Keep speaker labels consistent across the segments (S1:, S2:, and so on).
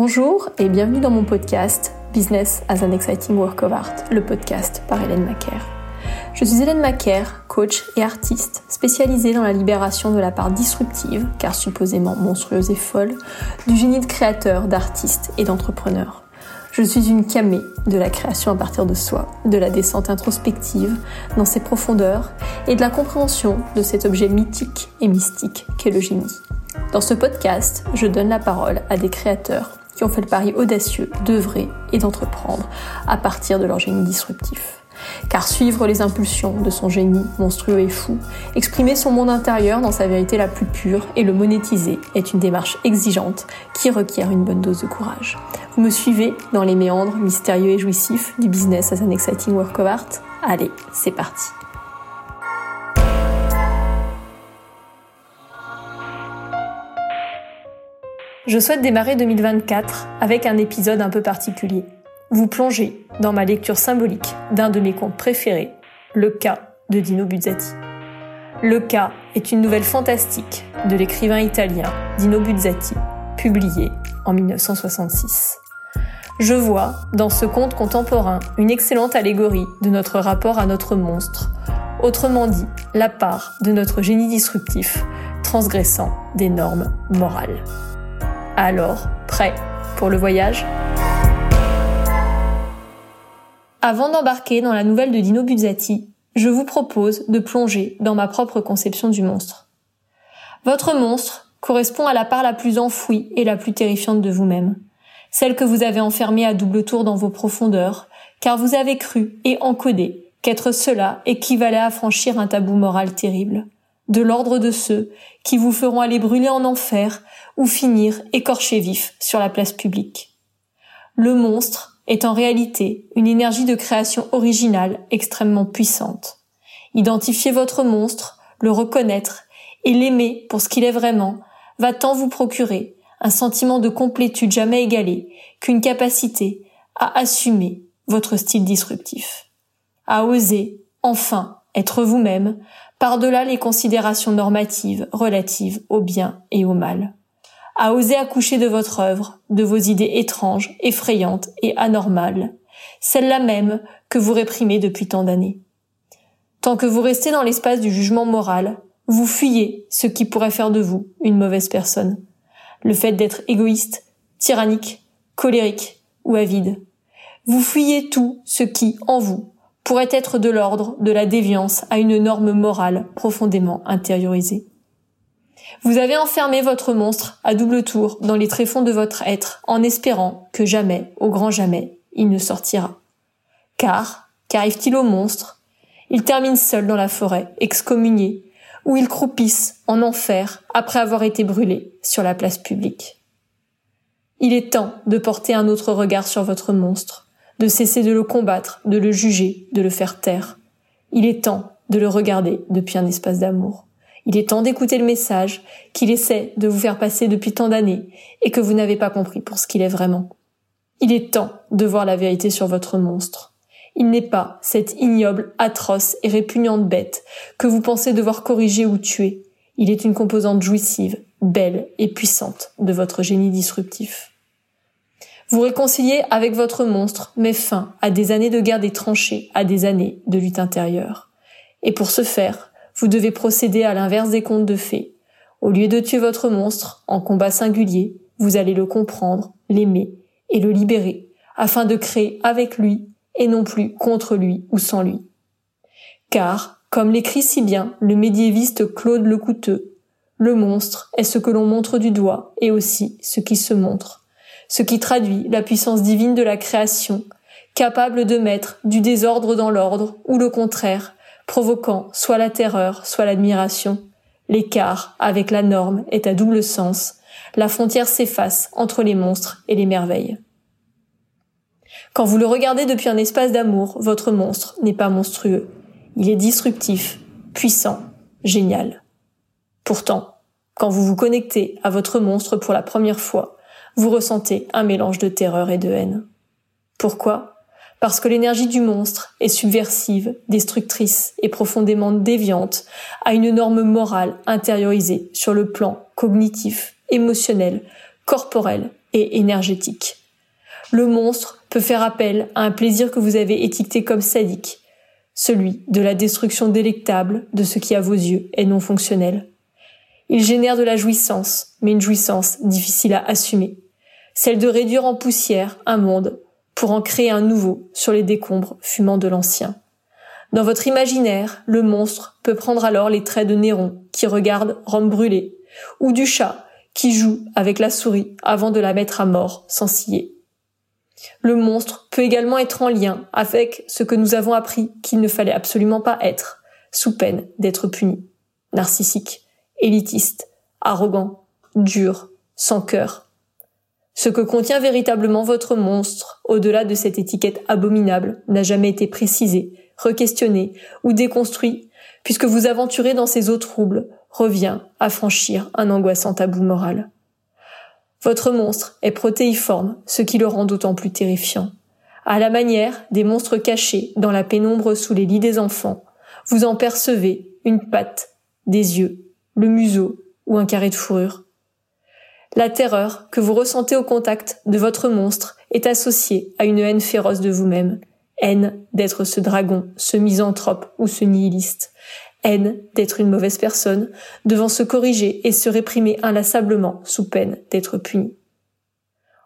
S1: Bonjour et bienvenue dans mon podcast Business as an Exciting Work of Art, le podcast par Hélène Macaire. Je suis Hélène Macaire, coach et artiste spécialisée dans la libération de la part disruptive, car supposément monstrueuse et folle, du génie de créateur, d'artiste et d'entrepreneur. Je suis une camée de la création à partir de soi, de la descente introspective dans ses profondeurs et de la compréhension de cet objet mythique et mystique qu'est le génie. Dans ce podcast, je donne la parole à des créateurs qui ont fait le pari audacieux d'œuvrer et d'entreprendre à partir de leur génie disruptif. Car suivre les impulsions de son génie monstrueux et fou, exprimer son monde intérieur dans sa vérité la plus pure et le monétiser est une démarche exigeante qui requiert une bonne dose de courage. Vous me suivez dans les méandres mystérieux et jouissifs du business as an exciting work of art? Allez, c'est parti. Je souhaite démarrer 2024 avec un épisode un peu particulier. Vous plongez dans ma lecture symbolique d'un de mes contes préférés, Le cas de Dino Buzzati. Le cas est une nouvelle fantastique de l'écrivain italien Dino Buzzati, publiée en 1966. Je vois dans ce conte contemporain une excellente allégorie de notre rapport à notre monstre, autrement dit, la part de notre génie disruptif transgressant des normes morales. Alors, prêt pour le voyage? Avant d'embarquer dans la nouvelle de Dino Buzzati, je vous propose de plonger dans ma propre conception du monstre. Votre monstre correspond à la part la plus enfouie et la plus terrifiante de vous-même, celle que vous avez enfermée à double tour dans vos profondeurs, car vous avez cru et encodé qu'être cela équivalait à franchir un tabou moral terrible de l'ordre de ceux qui vous feront aller brûler en enfer ou finir écorché vif sur la place publique. Le monstre est en réalité une énergie de création originale extrêmement puissante. Identifier votre monstre, le reconnaître et l'aimer pour ce qu'il est vraiment va tant vous procurer un sentiment de complétude jamais égalé qu'une capacité à assumer votre style disruptif, à oser, enfin, être vous-même, par-delà les considérations normatives relatives au bien et au mal. À oser accoucher de votre œuvre, de vos idées étranges, effrayantes et anormales, celles-là même que vous réprimez depuis tant d'années. Tant que vous restez dans l'espace du jugement moral, vous fuyez ce qui pourrait faire de vous une mauvaise personne. Le fait d'être égoïste, tyrannique, colérique ou avide. Vous fuyez tout ce qui, en vous, pourrait être de l'ordre de la déviance à une norme morale profondément intériorisée. Vous avez enfermé votre monstre à double tour dans les tréfonds de votre être en espérant que jamais, au grand jamais, il ne sortira. Car, qu'arrive-t-il au monstre? Il termine seul dans la forêt, excommunié, où il croupisse en enfer après avoir été brûlé sur la place publique. Il est temps de porter un autre regard sur votre monstre, de cesser de le combattre, de le juger, de le faire taire. Il est temps de le regarder depuis un espace d'amour. Il est temps d'écouter le message qu'il essaie de vous faire passer depuis tant d'années et que vous n'avez pas compris pour ce qu'il est vraiment. Il est temps de voir la vérité sur votre monstre. Il n'est pas cette ignoble, atroce et répugnante bête que vous pensez devoir corriger ou tuer. Il est une composante jouissive, belle et puissante de votre génie disruptif. Vous réconciliez avec votre monstre met fin à des années de guerre des tranchées, à des années de lutte intérieure. Et pour ce faire, vous devez procéder à l'inverse des contes de fées. Au lieu de tuer votre monstre en combat singulier, vous allez le comprendre, l'aimer et le libérer, afin de créer avec lui et non plus contre lui ou sans lui. Car, comme l'écrit si bien le médiéviste Claude Lecouteux, le monstre est ce que l'on montre du doigt et aussi ce qui se montre ce qui traduit la puissance divine de la création, capable de mettre du désordre dans l'ordre, ou le contraire, provoquant soit la terreur, soit l'admiration. L'écart avec la norme est à double sens, la frontière s'efface entre les monstres et les merveilles. Quand vous le regardez depuis un espace d'amour, votre monstre n'est pas monstrueux. Il est disruptif, puissant, génial. Pourtant, quand vous vous connectez à votre monstre pour la première fois, vous ressentez un mélange de terreur et de haine. Pourquoi? Parce que l'énergie du monstre est subversive, destructrice et profondément déviante à une norme morale intériorisée sur le plan cognitif, émotionnel, corporel et énergétique. Le monstre peut faire appel à un plaisir que vous avez étiqueté comme sadique, celui de la destruction délectable de ce qui à vos yeux est non fonctionnel. Il génère de la jouissance, mais une jouissance difficile à assumer, celle de réduire en poussière un monde pour en créer un nouveau sur les décombres fumants de l'ancien. Dans votre imaginaire, le monstre peut prendre alors les traits de Néron qui regarde Rome brûlée, ou du chat qui joue avec la souris avant de la mettre à mort sans scier. Le monstre peut également être en lien avec ce que nous avons appris qu'il ne fallait absolument pas être, sous peine d'être puni. Narcissique, élitiste, arrogant, dur, sans cœur. Ce que contient véritablement votre monstre, au-delà de cette étiquette abominable, n'a jamais été précisé, requestionné ou déconstruit, puisque vous aventurez dans ces eaux troubles, revient à franchir un angoissant tabou moral. Votre monstre est protéiforme, ce qui le rend d'autant plus terrifiant. À la manière des monstres cachés dans la pénombre sous les lits des enfants, vous en percevez une patte, des yeux, le museau ou un carré de fourrure. La terreur que vous ressentez au contact de votre monstre est associée à une haine féroce de vous-même, haine d'être ce dragon, ce misanthrope ou ce nihiliste, haine d'être une mauvaise personne, devant se corriger et se réprimer inlassablement sous peine d'être puni.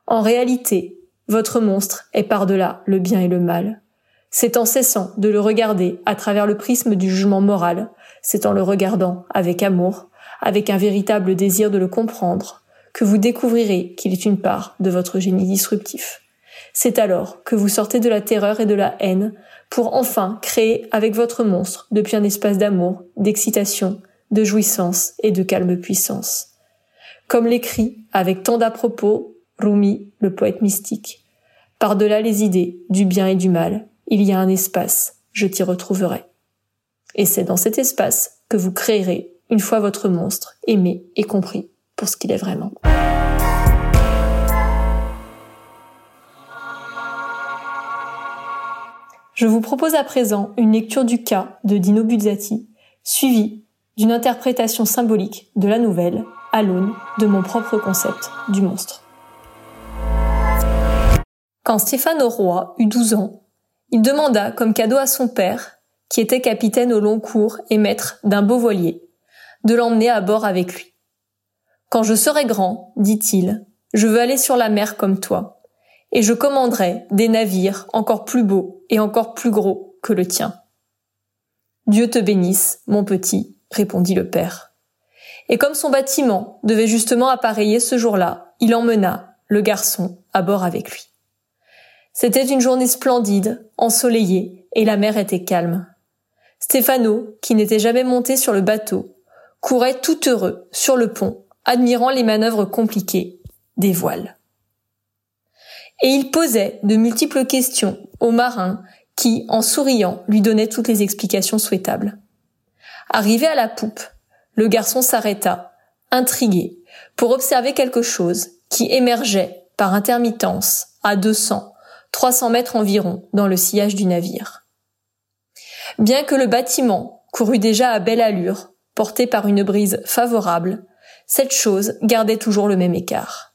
S1: En réalité, votre monstre est par-delà le bien et le mal. C'est en cessant de le regarder à travers le prisme du jugement moral, c'est en le regardant avec amour, avec un véritable désir de le comprendre, que vous découvrirez qu'il est une part de votre génie disruptif. C'est alors que vous sortez de la terreur et de la haine pour enfin créer avec votre monstre depuis un espace d'amour, d'excitation, de jouissance et de calme puissance. Comme l'écrit avec tant d'à-propos Rumi, le poète mystique. Par-delà les idées du bien et du mal, il y a un espace, je t'y retrouverai. Et c'est dans cet espace que vous créerez, une fois votre monstre aimé et compris pour ce qu'il est vraiment. Je vous propose à présent une lecture du cas de Dino Buzzati, suivie d'une interprétation symbolique de la nouvelle à l'aune de mon propre concept du monstre. Quand Stéphane Roy eut 12 ans, il demanda comme cadeau à son père, qui était capitaine au long cours et maître d'un beau voilier, de l'emmener à bord avec lui. Quand je serai grand, dit-il, je veux aller sur la mer comme toi et je commanderai des navires encore plus beaux et encore plus gros que le tien. Dieu te bénisse, mon petit, répondit le père. Et comme son bâtiment devait justement appareiller ce jour-là, il emmena le garçon à bord avec lui. C'était une journée splendide, ensoleillée, et la mer était calme. Stéphano, qui n'était jamais monté sur le bateau, courait tout heureux sur le pont, admirant les manœuvres compliquées des voiles et il posait de multiples questions au marin qui, en souriant, lui donnait toutes les explications souhaitables. Arrivé à la poupe, le garçon s'arrêta, intrigué, pour observer quelque chose qui émergeait par intermittence à 200, 300 mètres environ dans le sillage du navire. Bien que le bâtiment courût déjà à belle allure, porté par une brise favorable, cette chose gardait toujours le même écart.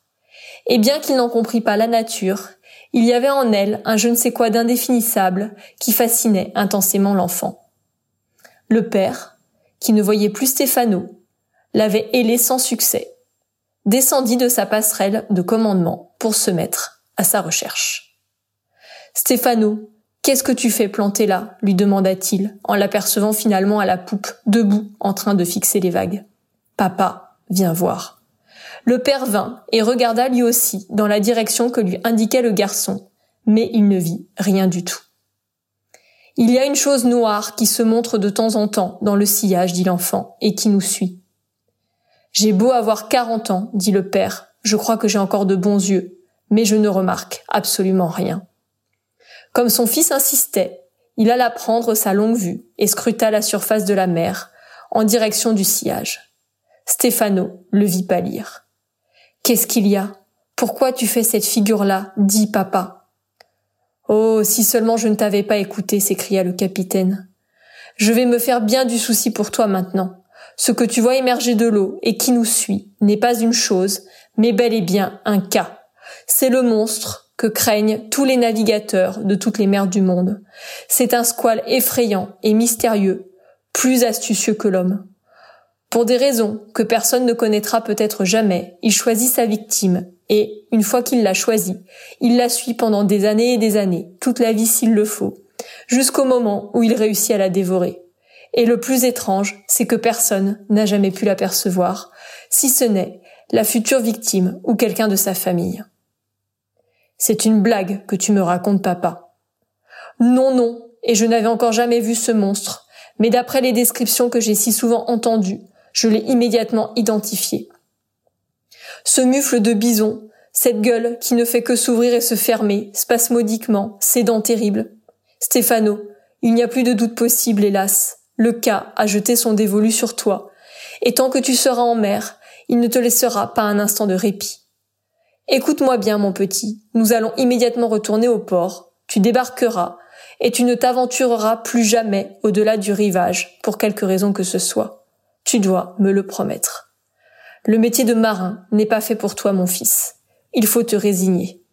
S1: Et bien qu'il n'en comprît pas la nature, il y avait en elle un je ne sais quoi d'indéfinissable qui fascinait intensément l'enfant. Le père, qui ne voyait plus Stéphano, l'avait ailé sans succès, descendit de sa passerelle de commandement pour se mettre à sa recherche. Stéphano, qu'est-ce que tu fais planté là? lui demanda-t-il en l'apercevant finalement à la poupe, debout, en train de fixer les vagues. Papa, viens voir. Le père vint et regarda lui aussi dans la direction que lui indiquait le garçon, mais il ne vit rien du tout. Il y a une chose noire qui se montre de temps en temps dans le sillage, dit l'enfant, et qui nous suit. J'ai beau avoir quarante ans, dit le père, je crois que j'ai encore de bons yeux, mais je ne remarque absolument rien. Comme son fils insistait, il alla prendre sa longue vue et scruta la surface de la mer, en direction du sillage. Stéphano le vit pâlir. Qu'est-ce qu'il y a? Pourquoi tu fais cette figure-là? Dit papa. Oh, si seulement je ne t'avais pas écouté, s'écria le capitaine. Je vais me faire bien du souci pour toi maintenant. Ce que tu vois émerger de l'eau et qui nous suit n'est pas une chose, mais bel et bien un cas. C'est le monstre que craignent tous les navigateurs de toutes les mers du monde. C'est un squale effrayant et mystérieux, plus astucieux que l'homme. Pour des raisons que personne ne connaîtra peut-être jamais, il choisit sa victime et, une fois qu'il l'a choisie, il la suit pendant des années et des années, toute la vie s'il le faut, jusqu'au moment où il réussit à la dévorer. Et le plus étrange, c'est que personne n'a jamais pu l'apercevoir, si ce n'est la future victime ou quelqu'un de sa famille. C'est une blague que tu me racontes, papa. Non, non, et je n'avais encore jamais vu ce monstre, mais d'après les descriptions que j'ai si souvent entendues, je l'ai immédiatement identifié. Ce mufle de bison, cette gueule qui ne fait que s'ouvrir et se fermer, spasmodiquement, ces dents terribles. Stéphano, il n'y a plus de doute possible, hélas. Le cas a jeté son dévolu sur toi. Et tant que tu seras en mer, il ne te laissera pas un instant de répit. Écoute-moi bien, mon petit. Nous allons immédiatement retourner au port. Tu débarqueras, et tu ne t'aventureras plus jamais au-delà du rivage, pour quelque raison que ce soit. Tu dois me le promettre. Le métier de marin n'est pas fait pour toi, mon fils. Il faut te résigner.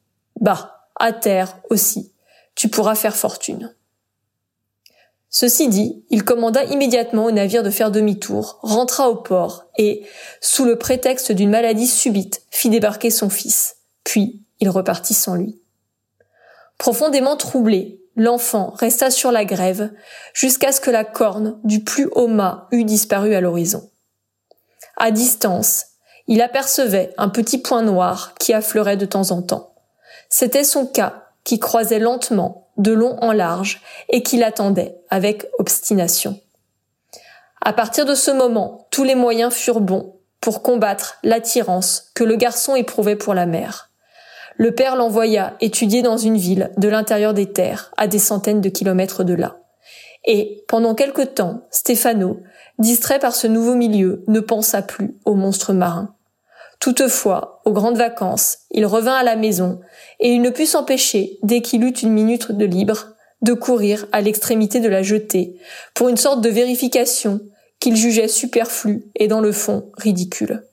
S1: Bah, à terre aussi, tu pourras faire fortune. Ceci dit, il commanda immédiatement au navire de faire demi-tour, rentra au port et, sous le prétexte d'une maladie subite, fit débarquer son fils. Puis, il repartit sans lui. Profondément troublé, l'enfant resta sur la grève jusqu'à ce que la corne du plus haut mât eût disparu à l'horizon. À distance, il apercevait un petit point noir qui affleurait de temps en temps. C'était son cas qui croisait lentement, de long en large, et qui l'attendait avec obstination. À partir de ce moment, tous les moyens furent bons pour combattre l'attirance que le garçon éprouvait pour la mère le père l'envoya étudier dans une ville de l'intérieur des terres, à des centaines de kilomètres de là. Et, pendant quelque temps, Stéphano, distrait par ce nouveau milieu, ne pensa plus au monstre marin. Toutefois, aux grandes vacances, il revint à la maison, et il ne put s'empêcher, dès qu'il eut une minute de libre, de courir à l'extrémité de la jetée, pour une sorte de vérification qu'il jugeait superflue et dans le fond ridicule.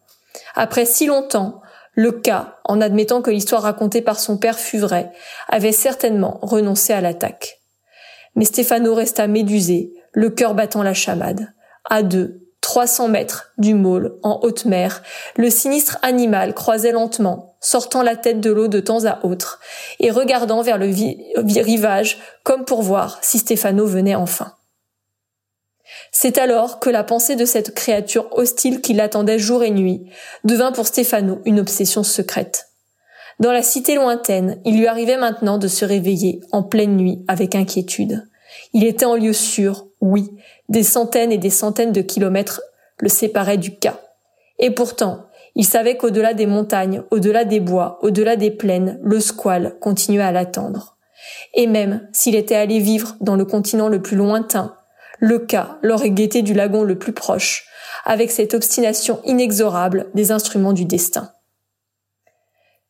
S1: Après si longtemps, le cas, en admettant que l'histoire racontée par son père fût vraie, avait certainement renoncé à l'attaque. Mais Stéphano resta médusé, le cœur battant la chamade. À deux, trois cents mètres du môle, en haute mer, le sinistre animal croisait lentement, sortant la tête de l'eau de temps à autre, et regardant vers le rivage comme pour voir si Stéphano venait enfin. C'est alors que la pensée de cette créature hostile qui l'attendait jour et nuit devint pour Stéphano une obsession secrète. Dans la cité lointaine, il lui arrivait maintenant de se réveiller en pleine nuit avec inquiétude. Il était en lieu sûr, oui, des centaines et des centaines de kilomètres le séparaient du cas. Et pourtant, il savait qu'au-delà des montagnes, au-delà des bois, au-delà des plaines, le squale continuait à l'attendre. Et même s'il était allé vivre dans le continent le plus lointain, le cas l'aurait guetté du lagon le plus proche, avec cette obstination inexorable des instruments du destin.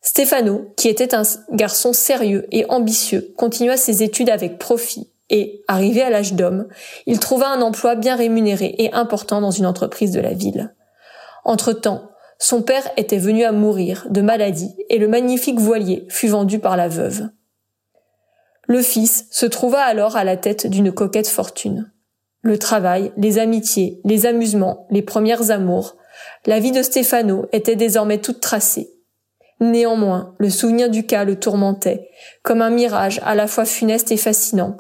S1: Stefano, qui était un garçon sérieux et ambitieux, continua ses études avec profit et, arrivé à l'âge d'homme, il trouva un emploi bien rémunéré et important dans une entreprise de la ville. Entre-temps, son père était venu à mourir de maladie et le magnifique voilier fut vendu par la veuve. Le fils se trouva alors à la tête d'une coquette fortune le travail, les amitiés, les amusements, les premières amours, la vie de Stéphano était désormais toute tracée. Néanmoins, le souvenir du cas le tourmentait, comme un mirage à la fois funeste et fascinant,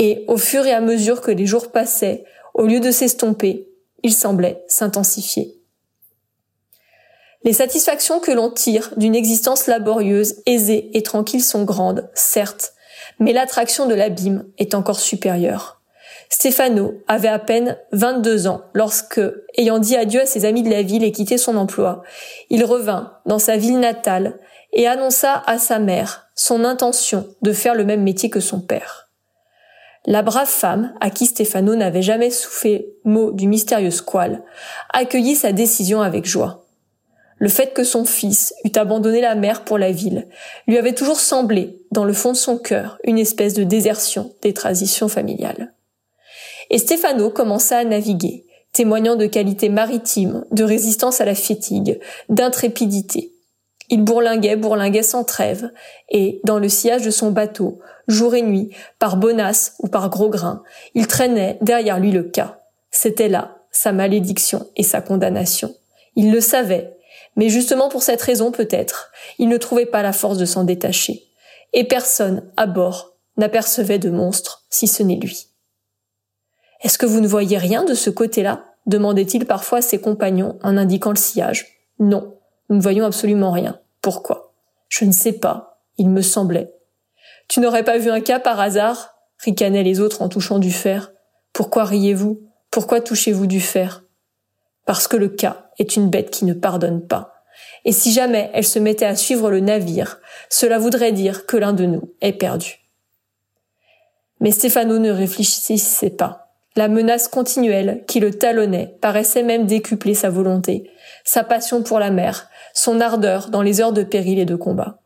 S1: et au fur et à mesure que les jours passaient, au lieu de s'estomper, il semblait s'intensifier. Les satisfactions que l'on tire d'une existence laborieuse, aisée et tranquille sont grandes, certes, mais l'attraction de l'abîme est encore supérieure. Stéphano avait à peine 22 ans lorsque, ayant dit adieu à ses amis de la ville et quitté son emploi, il revint dans sa ville natale et annonça à sa mère son intention de faire le même métier que son père. La brave femme, à qui Stéphano n'avait jamais soufflé mot du mystérieux squale, accueillit sa décision avec joie. Le fait que son fils eût abandonné la mère pour la ville lui avait toujours semblé, dans le fond de son cœur, une espèce de désertion des traditions familiales et Stefano commença à naviguer, témoignant de qualités maritimes, de résistance à la fatigue, d'intrépidité. Il bourlinguait, bourlinguait sans trêve, et, dans le sillage de son bateau, jour et nuit, par bonasse ou par gros grain, il traînait derrière lui le cas. C'était là sa malédiction et sa condamnation. Il le savait, mais justement pour cette raison peut-être, il ne trouvait pas la force de s'en détacher. Et personne, à bord, n'apercevait de monstre, si ce n'est lui. Est-ce que vous ne voyez rien de ce côté-là? demandait-il parfois à ses compagnons en indiquant le sillage. Non, nous ne voyons absolument rien. Pourquoi? Je ne sais pas. Il me semblait. Tu n'aurais pas vu un cas par hasard? ricanaient les autres en touchant du fer. Pourquoi riez-vous? Pourquoi touchez-vous du fer? Parce que le cas est une bête qui ne pardonne pas. Et si jamais elle se mettait à suivre le navire, cela voudrait dire que l'un de nous est perdu. Mais Stéphano ne réfléchissait pas. La menace continuelle qui le talonnait paraissait même décupler sa volonté, sa passion pour la mer, son ardeur dans les heures de péril et de combat.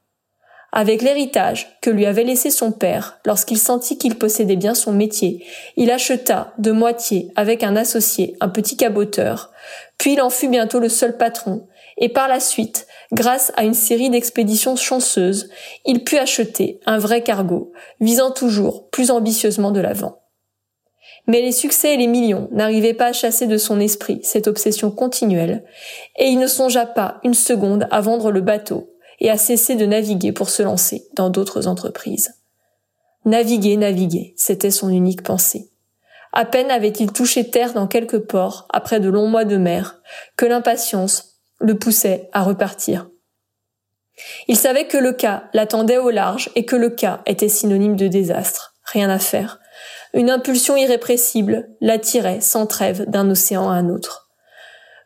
S1: Avec l'héritage que lui avait laissé son père lorsqu'il sentit qu'il possédait bien son métier, il acheta de moitié avec un associé un petit caboteur, puis il en fut bientôt le seul patron, et par la suite, grâce à une série d'expéditions chanceuses, il put acheter un vrai cargo, visant toujours plus ambitieusement de l'avant. Mais les succès et les millions n'arrivaient pas à chasser de son esprit cette obsession continuelle, et il ne songea pas une seconde à vendre le bateau et à cesser de naviguer pour se lancer dans d'autres entreprises. Naviguer, naviguer, c'était son unique pensée. À peine avait-il touché terre dans quelques ports, après de longs mois de mer, que l'impatience le poussait à repartir. Il savait que le cas l'attendait au large et que le cas était synonyme de désastre. Rien à faire. Une impulsion irrépressible l'attirait sans trêve d'un océan à un autre.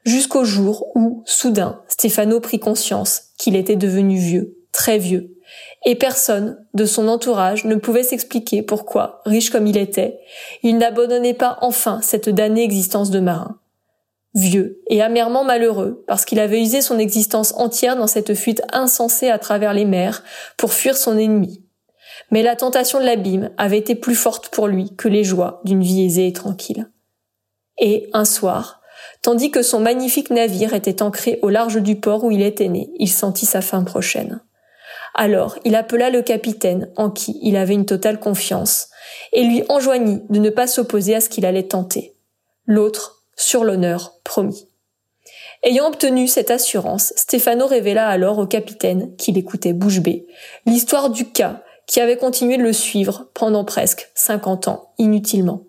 S1: Jusqu'au jour où, soudain, Stéphano prit conscience qu'il était devenu vieux, très vieux, et personne de son entourage ne pouvait s'expliquer pourquoi, riche comme il était, il n'abandonnait pas enfin cette damnée existence de marin. Vieux et amèrement malheureux parce qu'il avait usé son existence entière dans cette fuite insensée à travers les mers pour fuir son ennemi, mais la tentation de l'abîme avait été plus forte pour lui que les joies d'une vie aisée et tranquille. Et, un soir, tandis que son magnifique navire était ancré au large du port où il était né, il sentit sa fin prochaine. Alors, il appela le capitaine, en qui il avait une totale confiance, et lui enjoignit de ne pas s'opposer à ce qu'il allait tenter. L'autre, sur l'honneur, promit. Ayant obtenu cette assurance, Stéphano révéla alors au capitaine, qui l'écoutait bouche bée, l'histoire du cas qui avait continué de le suivre pendant presque cinquante ans, inutilement.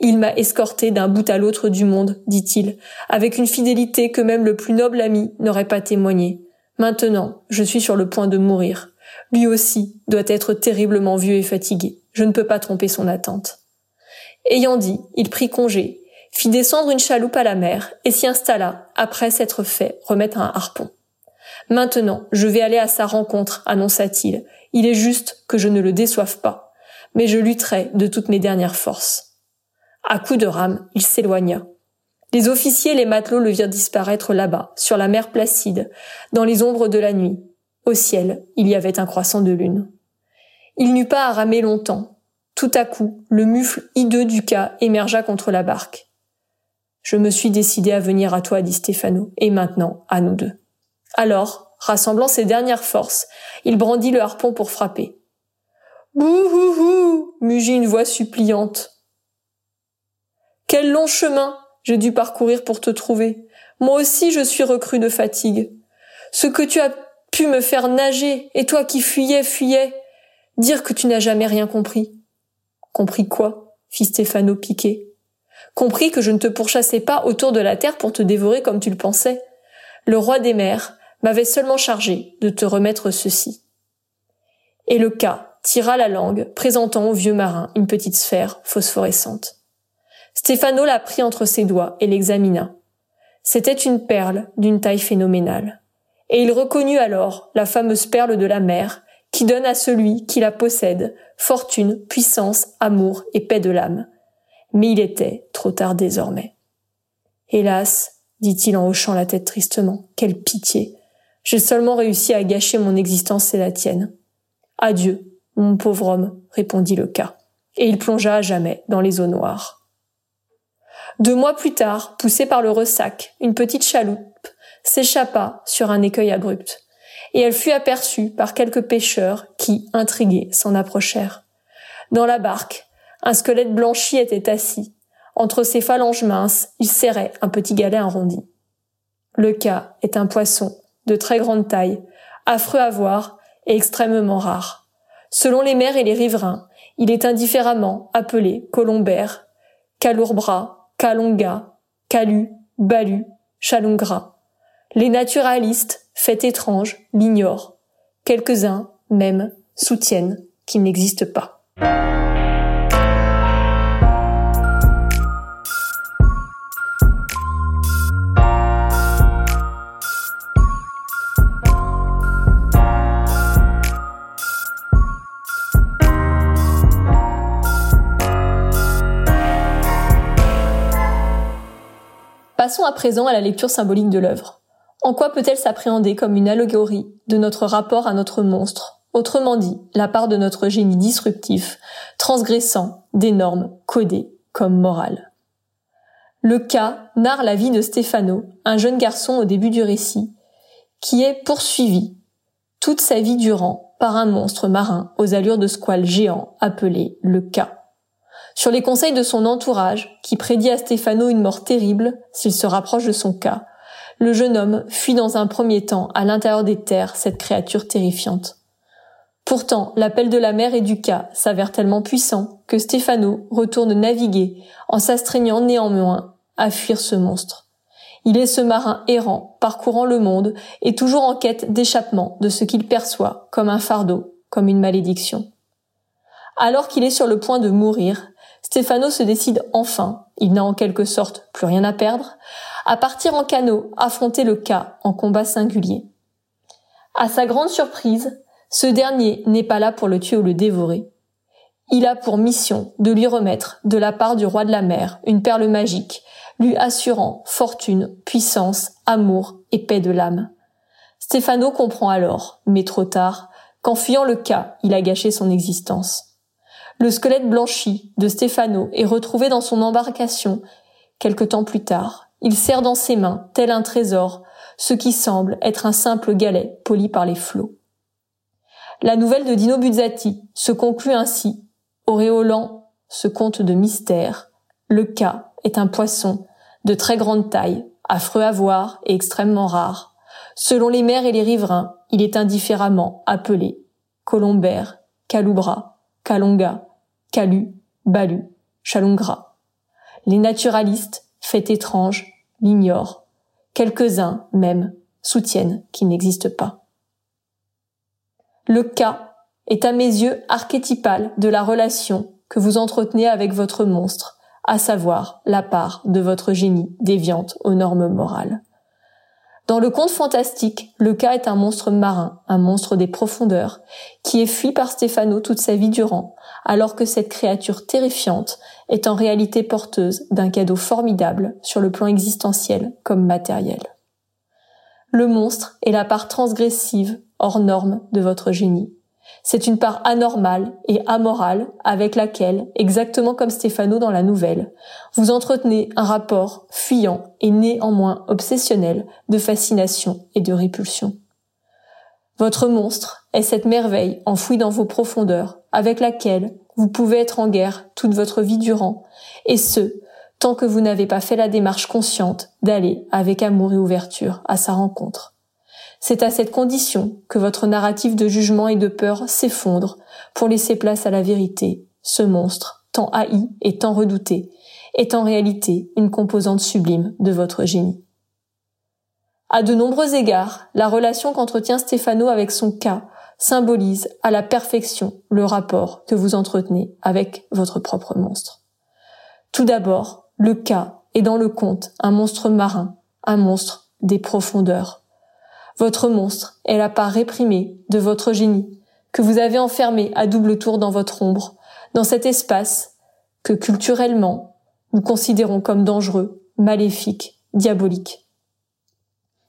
S1: Il m'a escorté d'un bout à l'autre du monde, dit-il, avec une fidélité que même le plus noble ami n'aurait pas témoigné. Maintenant, je suis sur le point de mourir. Lui aussi doit être terriblement vieux et fatigué. Je ne peux pas tromper son attente. Ayant dit, il prit congé, fit descendre une chaloupe à la mer et s'y installa, après s'être fait remettre un harpon. Maintenant, je vais aller à sa rencontre, annonça-t-il. Il est juste que je ne le déçoive pas. Mais je lutterai de toutes mes dernières forces. À coups de rame, il s'éloigna. Les officiers et les matelots le virent disparaître là-bas, sur la mer placide, dans les ombres de la nuit. Au ciel, il y avait un croissant de lune. Il n'eut pas à ramer longtemps. Tout à coup, le mufle hideux du cas émergea contre la barque. Je me suis décidé à venir à toi, dit Stéphano, et maintenant à nous deux. Alors, rassemblant ses dernières forces, il brandit le harpon pour frapper. Bouhouhou mugit une voix suppliante. Quel long chemin j'ai dû parcourir pour te trouver. Moi aussi je suis recrue de fatigue. Ce que tu as pu me faire nager, et toi qui fuyais, fuyais, dire que tu n'as jamais rien compris. Compris quoi? fit Stéphano piqué. Compris que je ne te pourchassais pas autour de la terre pour te dévorer comme tu le pensais. Le roi des mers, m'avait seulement chargé de te remettre ceci. Et le cas tira la langue, présentant au vieux marin une petite sphère phosphorescente. Stéphano la prit entre ses doigts et l'examina. C'était une perle d'une taille phénoménale. Et il reconnut alors la fameuse perle de la mer qui donne à celui qui la possède fortune, puissance, amour et paix de l'âme. Mais il était trop tard désormais. Hélas, dit-il en hochant la tête tristement, quelle pitié, j'ai seulement réussi à gâcher mon existence et la tienne. Adieu, mon pauvre homme, répondit le cas, et il plongea à jamais dans les eaux noires. Deux mois plus tard, poussé par le ressac, une petite chaloupe s'échappa sur un écueil abrupt. et elle fut aperçue par quelques pêcheurs qui, intrigués, s'en approchèrent. Dans la barque, un squelette blanchi était assis. Entre ses phalanges minces, il serrait un petit galet arrondi. Le cas est un poisson de très grande taille, affreux à voir et extrêmement rare. Selon les mers et les riverains, il est indifféremment appelé colombère, calourbra, calonga, calu, balu, chalungra. Les naturalistes, faits étranges, l'ignorent. Quelques-uns, même, soutiennent qu'il n'existe pas. À présent à la lecture symbolique de l'œuvre. En quoi peut-elle s'appréhender comme une allégorie de notre rapport à notre monstre, autrement dit, la part de notre génie disruptif, transgressant des normes codées comme morales Le cas narre la vie de Stefano, un jeune garçon au début du récit, qui est poursuivi toute sa vie durant par un monstre marin aux allures de squale géant appelé le cas. Sur les conseils de son entourage, qui prédit à Stefano une mort terrible s'il se rapproche de son cas, le jeune homme fuit dans un premier temps à l'intérieur des terres cette créature terrifiante. Pourtant, l'appel de la mer et du cas s'avère tellement puissant que Stefano retourne naviguer en s'astreignant néanmoins à fuir ce monstre. Il est ce marin errant, parcourant le monde et toujours en quête d'échappement de ce qu'il perçoit comme un fardeau, comme une malédiction. Alors qu'il est sur le point de mourir, Stefano se décide enfin, il n'a en quelque sorte plus rien à perdre, à partir en canot affronter le cas en combat singulier. À sa grande surprise, ce dernier n'est pas là pour le tuer ou le dévorer. Il a pour mission de lui remettre, de la part du roi de la mer, une perle magique, lui assurant fortune, puissance, amour et paix de l'âme. Stefano comprend alors, mais trop tard, qu'en fuyant le cas, il a gâché son existence. Le squelette blanchi de Stefano est retrouvé dans son embarcation quelque temps plus tard. Il serre dans ses mains, tel un trésor, ce qui semble être un simple galet poli par les flots. La nouvelle de Dino Buzzati se conclut ainsi, auréolant ce conte de mystère. Le cas est un poisson de très grande taille, affreux à voir et extrêmement rare. Selon les mers et les riverains, il est indifféremment appelé colombère, caloubra, calonga, Calu, Balu, Chalungra. Les naturalistes, faits étranges, l'ignorent. Quelques-uns, même, soutiennent qu'il n'existe pas. Le cas est à mes yeux archétypal de la relation que vous entretenez avec votre monstre, à savoir la part de votre génie déviante aux normes morales. Dans le conte fantastique, le cas est un monstre marin, un monstre des profondeurs, qui est fui par Stefano toute sa vie durant, alors que cette créature terrifiante est en réalité porteuse d'un cadeau formidable sur le plan existentiel comme matériel. Le monstre est la part transgressive, hors norme de votre génie. C'est une part anormale et amorale avec laquelle, exactement comme Stéphano dans la nouvelle, vous entretenez un rapport fuyant et néanmoins obsessionnel de fascination et de répulsion. Votre monstre est cette merveille enfouie dans vos profondeurs avec laquelle vous pouvez être en guerre toute votre vie durant, et ce, tant que vous n'avez pas fait la démarche consciente d'aller avec amour et ouverture à sa rencontre. C'est à cette condition que votre narratif de jugement et de peur s'effondre pour laisser place à la vérité. Ce monstre, tant haï et tant redouté, est en réalité une composante sublime de votre génie. À de nombreux égards, la relation qu'entretient Stéphano avec son cas symbolise à la perfection le rapport que vous entretenez avec votre propre monstre. Tout d'abord, le cas est dans le conte un monstre marin, un monstre des profondeurs, votre monstre est la part réprimée de votre génie, que vous avez enfermé à double tour dans votre ombre, dans cet espace que culturellement nous considérons comme dangereux, maléfique, diabolique.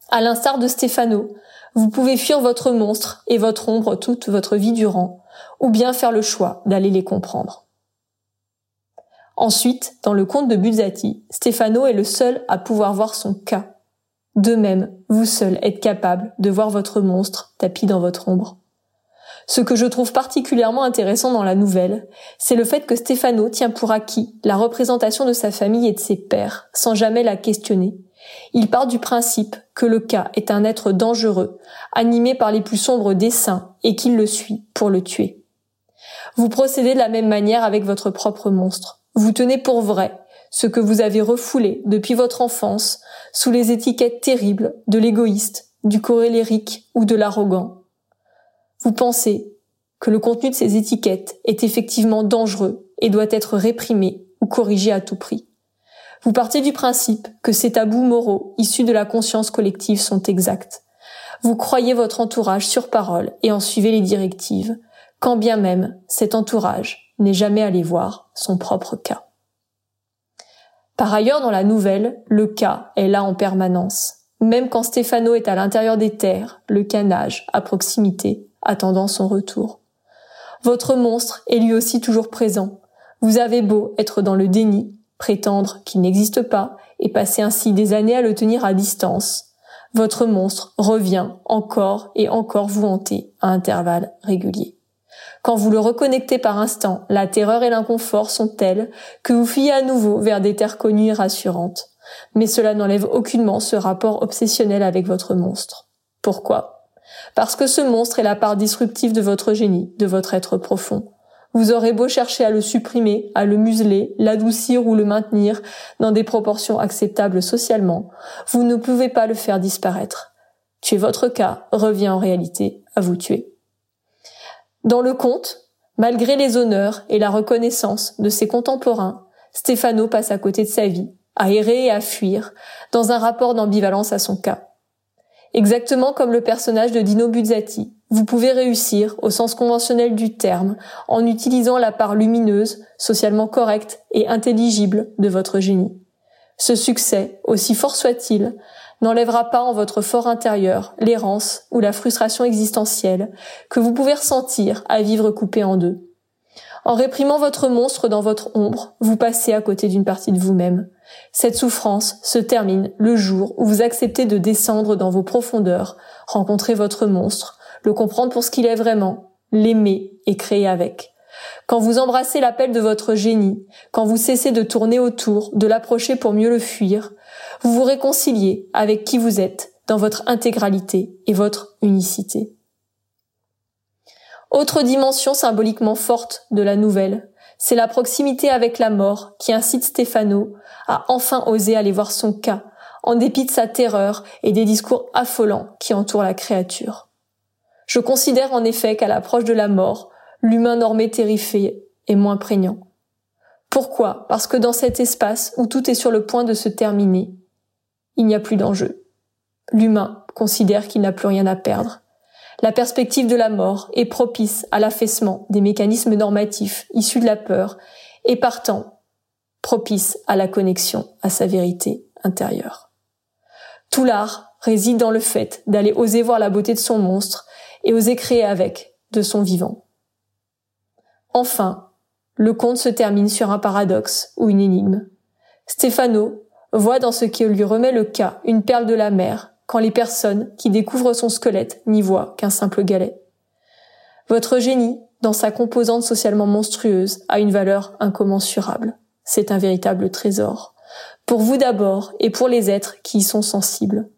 S1: À l'instar de Stéphano, vous pouvez fuir votre monstre et votre ombre toute votre vie durant, ou bien faire le choix d'aller les comprendre. Ensuite, dans le conte de Buzzati, Stéphano est le seul à pouvoir voir son cas De même, vous seul êtes capable de voir votre monstre tapis dans votre ombre. Ce que je trouve particulièrement intéressant dans la nouvelle, c'est le fait que Stefano tient pour acquis la représentation de sa famille et de ses pères, sans jamais la questionner. Il part du principe que le cas est un être dangereux, animé par les plus sombres desseins, et qu'il le suit pour le tuer. Vous procédez de la même manière avec votre propre monstre. Vous tenez pour vrai ce que vous avez refoulé depuis votre enfance sous les étiquettes terribles de l'égoïste, du chorélérique ou de l'arrogant vous pensez que le contenu de ces étiquettes est effectivement dangereux et doit être réprimé ou corrigé à tout prix. Vous partez du principe que ces tabous moraux issus de la conscience collective sont exacts. Vous croyez votre entourage sur parole et en suivez les directives, quand bien même cet entourage n'est jamais allé voir son propre cas. Par ailleurs, dans la nouvelle, le cas est là en permanence. Même quand Stéphano est à l'intérieur des terres, le canage, à proximité, attendant son retour. Votre monstre est lui aussi toujours présent. Vous avez beau être dans le déni, prétendre qu'il n'existe pas, et passer ainsi des années à le tenir à distance. Votre monstre revient encore et encore vous hanter à intervalles réguliers. Quand vous le reconnectez par instant, la terreur et l'inconfort sont tels que vous fuyez à nouveau vers des terres connues et rassurantes. Mais cela n'enlève aucunement ce rapport obsessionnel avec votre monstre. Pourquoi? Parce que ce monstre est la part disruptive de votre génie, de votre être profond. Vous aurez beau chercher à le supprimer, à le museler, l'adoucir ou le maintenir dans des proportions acceptables socialement, vous ne pouvez pas le faire disparaître. Tuer votre cas revient en réalité à vous tuer. Dans le conte, malgré les honneurs et la reconnaissance de ses contemporains, Stefano passe à côté de sa vie, à errer et à fuir, dans un rapport d'ambivalence à son cas. Exactement comme le personnage de Dino Buzzati, vous pouvez réussir, au sens conventionnel du terme, en utilisant la part lumineuse, socialement correcte et intelligible de votre génie. Ce succès, aussi fort soit-il, n'enlèvera pas en votre fort intérieur l'errance ou la frustration existentielle que vous pouvez ressentir à vivre coupé en deux. En réprimant votre monstre dans votre ombre, vous passez à côté d'une partie de vous-même. Cette souffrance se termine le jour où vous acceptez de descendre dans vos profondeurs, rencontrer votre monstre, le comprendre pour ce qu'il est vraiment, l'aimer et créer avec. Quand vous embrassez l'appel de votre génie, quand vous cessez de tourner autour, de l'approcher pour mieux le fuir, vous vous réconciliez avec qui vous êtes dans votre intégralité et votre unicité. Autre dimension symboliquement forte de la nouvelle, c'est la proximité avec la mort qui incite Stéphano à enfin oser aller voir son cas, en dépit de sa terreur et des discours affolants qui entourent la créature. Je considère en effet qu'à l'approche de la mort, l'humain normé terrifié est moins prégnant. Pourquoi? Parce que dans cet espace où tout est sur le point de se terminer, il n'y a plus d'enjeu. L'humain considère qu'il n'a plus rien à perdre la perspective de la mort est propice à l'affaissement des mécanismes normatifs issus de la peur et partant propice à la connexion à sa vérité intérieure. Tout l'art réside dans le fait d'aller oser voir la beauté de son monstre et oser créer avec de son vivant. Enfin, le conte se termine sur un paradoxe ou une énigme. Stéphano voit dans ce qui lui remet le cas une perle de la mer quand les personnes qui découvrent son squelette n'y voient qu'un simple galet. Votre génie, dans sa composante socialement monstrueuse, a une valeur incommensurable. C'est un véritable trésor. Pour vous d'abord et pour les êtres qui y sont sensibles.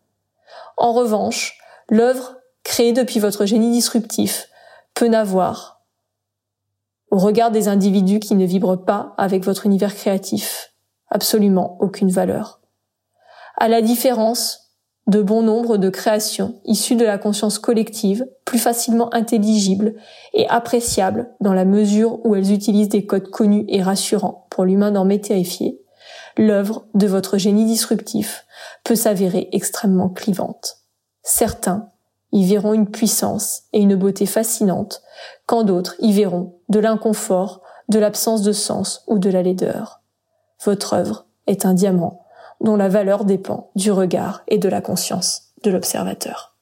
S1: En revanche, l'œuvre créée depuis votre génie disruptif peut n'avoir, au regard des individus qui ne vibrent pas avec votre univers créatif, absolument aucune valeur. À la différence de bon nombre de créations issues de la conscience collective, plus facilement intelligibles et appréciables dans la mesure où elles utilisent des codes connus et rassurants pour l'humain normé terrifié, l'œuvre de votre génie disruptif peut s'avérer extrêmement clivante. Certains y verront une puissance et une beauté fascinante, quand d'autres y verront de l'inconfort, de l'absence de sens ou de la laideur. Votre œuvre est un diamant dont la valeur dépend du regard et de la conscience de l'observateur.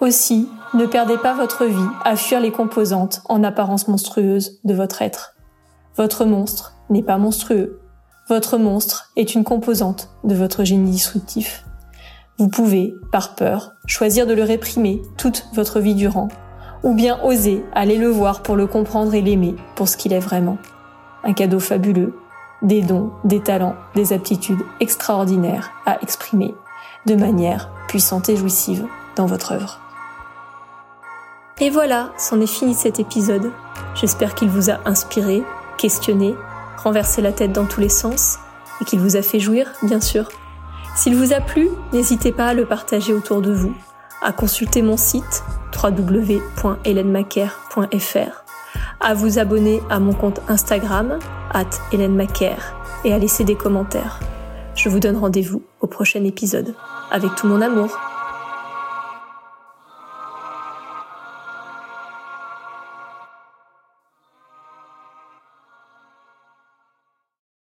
S1: Aussi, ne perdez pas votre vie à fuir les composantes en apparence monstrueuses de votre être. Votre monstre n'est pas monstrueux. Votre monstre est une composante de votre génie disruptif. Vous pouvez, par peur, choisir de le réprimer toute votre vie durant, ou bien oser aller le voir pour le comprendre et l'aimer pour ce qu'il est vraiment. Un cadeau fabuleux, des dons, des talents, des aptitudes extraordinaires à exprimer de manière puissante et jouissive dans votre œuvre. Et voilà, c'en est fini cet épisode. J'espère qu'il vous a inspiré, questionné, renversé la tête dans tous les sens et qu'il vous a fait jouir, bien sûr. S'il vous a plu, n'hésitez pas à le partager autour de vous, à consulter mon site www.helenmacaire.fr, à vous abonner à mon compte Instagram, at et à laisser des commentaires. Je vous donne rendez-vous au prochain épisode, avec tout mon amour.